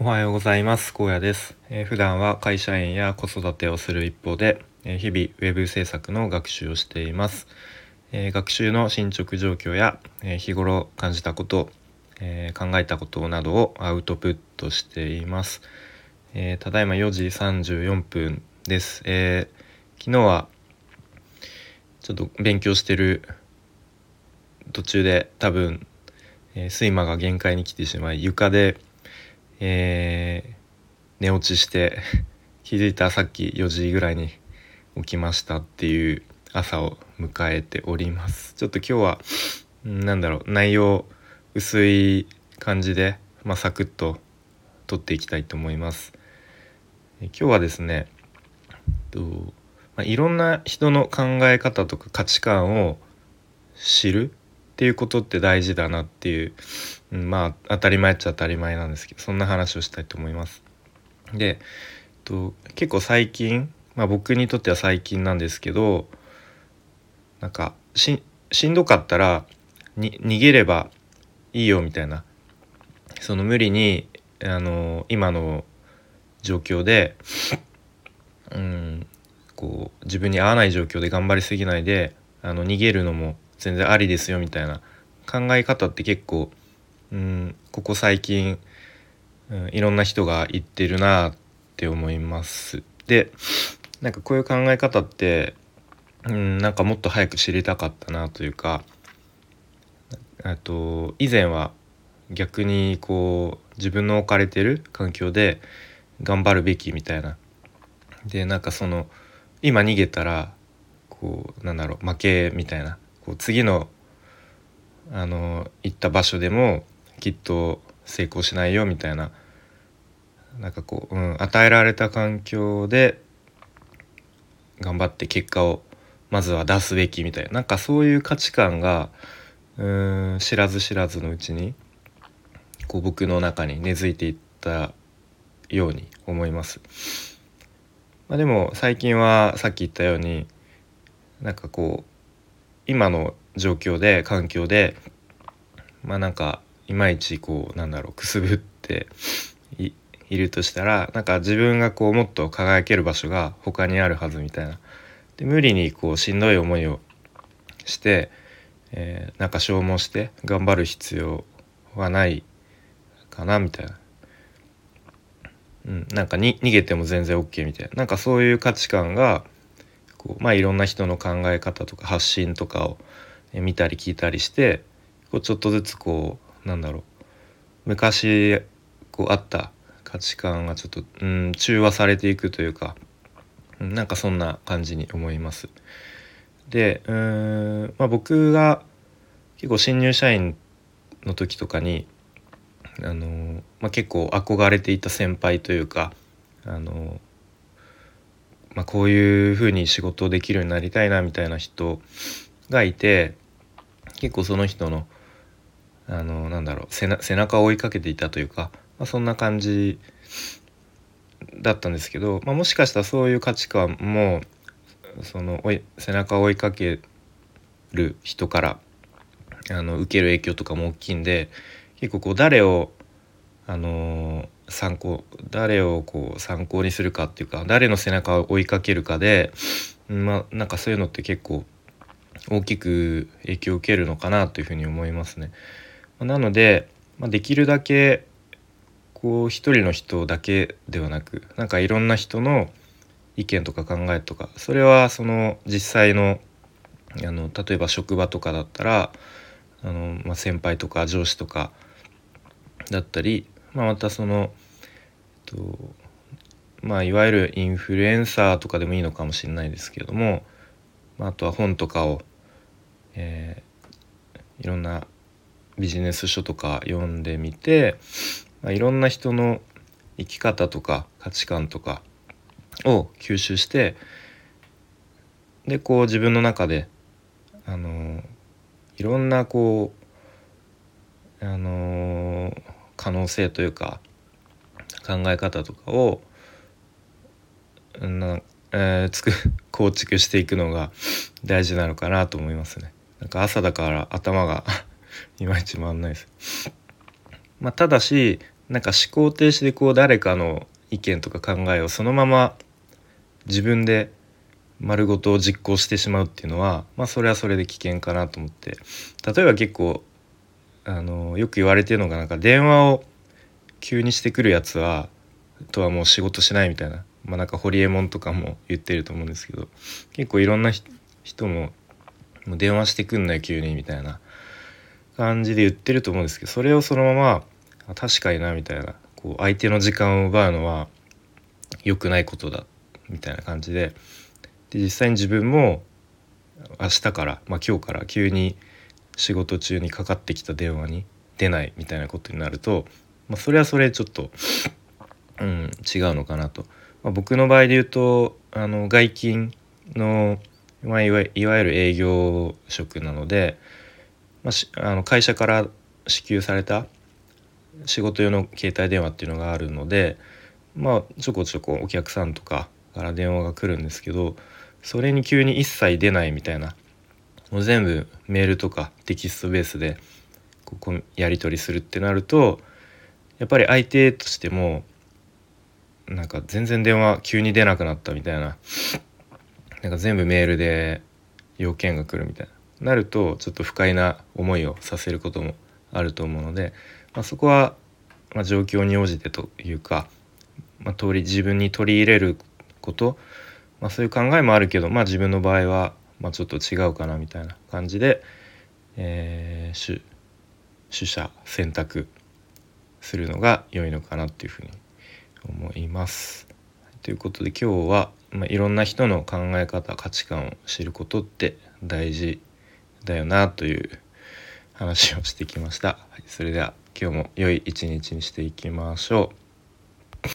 おはようございます。高野です、えー、普段は会社員や子育てをする一方で、えー、日々ウェブ制作の学習をしています、えー、学習の進捗状況や、え日頃感じたこと、え考えたことなどをアウトプットしています、えただいま4時34分です、え昨日はちょっと勉強してる途中で多分、え睡魔が限界に来てしまい床でえー、寝落ちして 気づいたさっき4時ぐらいに起きましたっていう朝を迎えております。ちょっと今日は何だろう内容薄い感じで、まあ、サクッと撮っていきたいと思います。今日はですねと、まあ、いろんな人の考え方とか価値観を知るっていうことって大事だなっていう、うん、まあ当たり前っちゃ当たり前なんですけどそんな話をしたいと思います。でと結構最近、まあ、僕にとっては最近なんですけどなんかしんどかったらに逃げればいいよみたいなその無理にあの今の状況でうんこう自分に合わない状況で頑張りすぎないであの逃げるのも全然ありですよみたいな考え方って結構うんここ最近、うん、いろんな人が言ってるなって思います。でなんかこういう考え方ってうんなんかもっと早く知りたかったなというかと以前は逆にこう自分の置かれてる環境で頑張るべきみたいなでなんかその今逃げたらこうなんだろう負けみたいなこう次のあの行った場所でもきっと成功しないよみたいななんかこう、うん、与えられた環境で頑張って結果をまずは出すべきみたいななんかそういう価値観がうん知らず知らずのうちにこう僕の中に根付いていったように思います。まあ、でも最近はさっき言ったようになんかこう今の状況で環境でまあなんかいまいちこうなんだろうくすぶっているとしたらなんか自分がこうもっと輝ける場所が他にあるはずみたいな。で無理にこうしんどい思いをして、えー、なんか消耗して頑張る必要はないかなみたいな。うん、なんかに逃げても全然 OK みたいななんかそういう価値観がこうまあいろんな人の考え方とか発信とかを見たり聞いたりしてこうちょっとずつこうなんだろう昔こうあった価値観がちょっと、うん、中和されていくというか、うん、なんかそんな感じに思います。でうん、まあ、僕が結構新入社員の時とかにあの、まあ、結構憧れていた先輩というかあのまあ、こういうふうに仕事できるようになりたいなみたいな人がいて結構その人のあのなんだろう背中を追いかけていたというか、まあ、そんな感じだったんですけど、まあ、もしかしたらそういう価値観もその背中を追いかける人からあの受ける影響とかも大きいんで結構こう誰をあの参考誰をこう参考にするかっていうか誰の背中を追いかけるかでまあなんかそういうのって結構大きく影響を受けるのかなというふうに思いますね。なので、ま、できるだけこう一人の人だけではなくなんかいろんな人の意見とか考えとかそれはその実際のあの例えば職場とかだったらあの、まあ、先輩とか上司とかだったりまあ、またその、とまあ、いわゆるインフルエンサーとかでもいいのかもしれないですけれども、まあ、あとは本とかを、えー、いろんなビジネス書とか読んでみて、まあ、いろんな人の生き方とか価値観とかを吸収してでこう自分の中であのいろんなこうあの可能性というか考え方とかをな、えー、つく 構築していくのが大事なのかなと思いますね。なんか朝だから頭が いまいち回んないです。まあ、ただしなんか思考停止でこう誰かの意見とか考えをそのまま自分で丸ごと実行してしまうっていうのはまあそれはそれで危険かなと思って例えば結構あのよく言われてるのがなんか電話を急にしてくるやつはとはもう仕事しないみたいな。まあなんかホリエモンとかも言ってると思うんですけど結構いろんな人ももう電話してくんなよ急にみたいな。感じで言ってると思うんですけどそれをそのまま確かになみたいな。こう相手の時間を奪うのは良くないことだみたいな感じで。で実際に自分も明日から、まあ、今日から急に仕事中にかかってきた電話に出ないみたいなことになると、まあ、それはそれちょっと、うん、違うのかなと。まあ、僕の場合で言うとあの外勤の、まあ、いわいわゆる営業職なので、まあ、あの会社から支給された仕事用の携帯電話っていうのがあるのでまあちょこちょこお客さんとかから電話が来るんですけどそれに急に一切出ないみたいなもう全部メールとかテキストベースでここやり取りするってなるとやっぱり相手としてもなんか全然電話急に出なくなったみたいななんか全部メールで要件が来るみたいななるとちょっと不快な思いをさせることもあると思うので、まあ、そこは、まあ、状況に応じてというか、まあ、通り自分に取り入れること、まあ、そういう考えもあるけど、まあ、自分の場合は、まあ、ちょっと違うかなみたいな感じで、えー、取取捨選択するのが良いのかなっていうふうに思います。ということで今日は、まあ、いろんな人の考え方価値観を知ることって大事だよなという話をしてきました。それでは今日も良い一日にしていきましょう。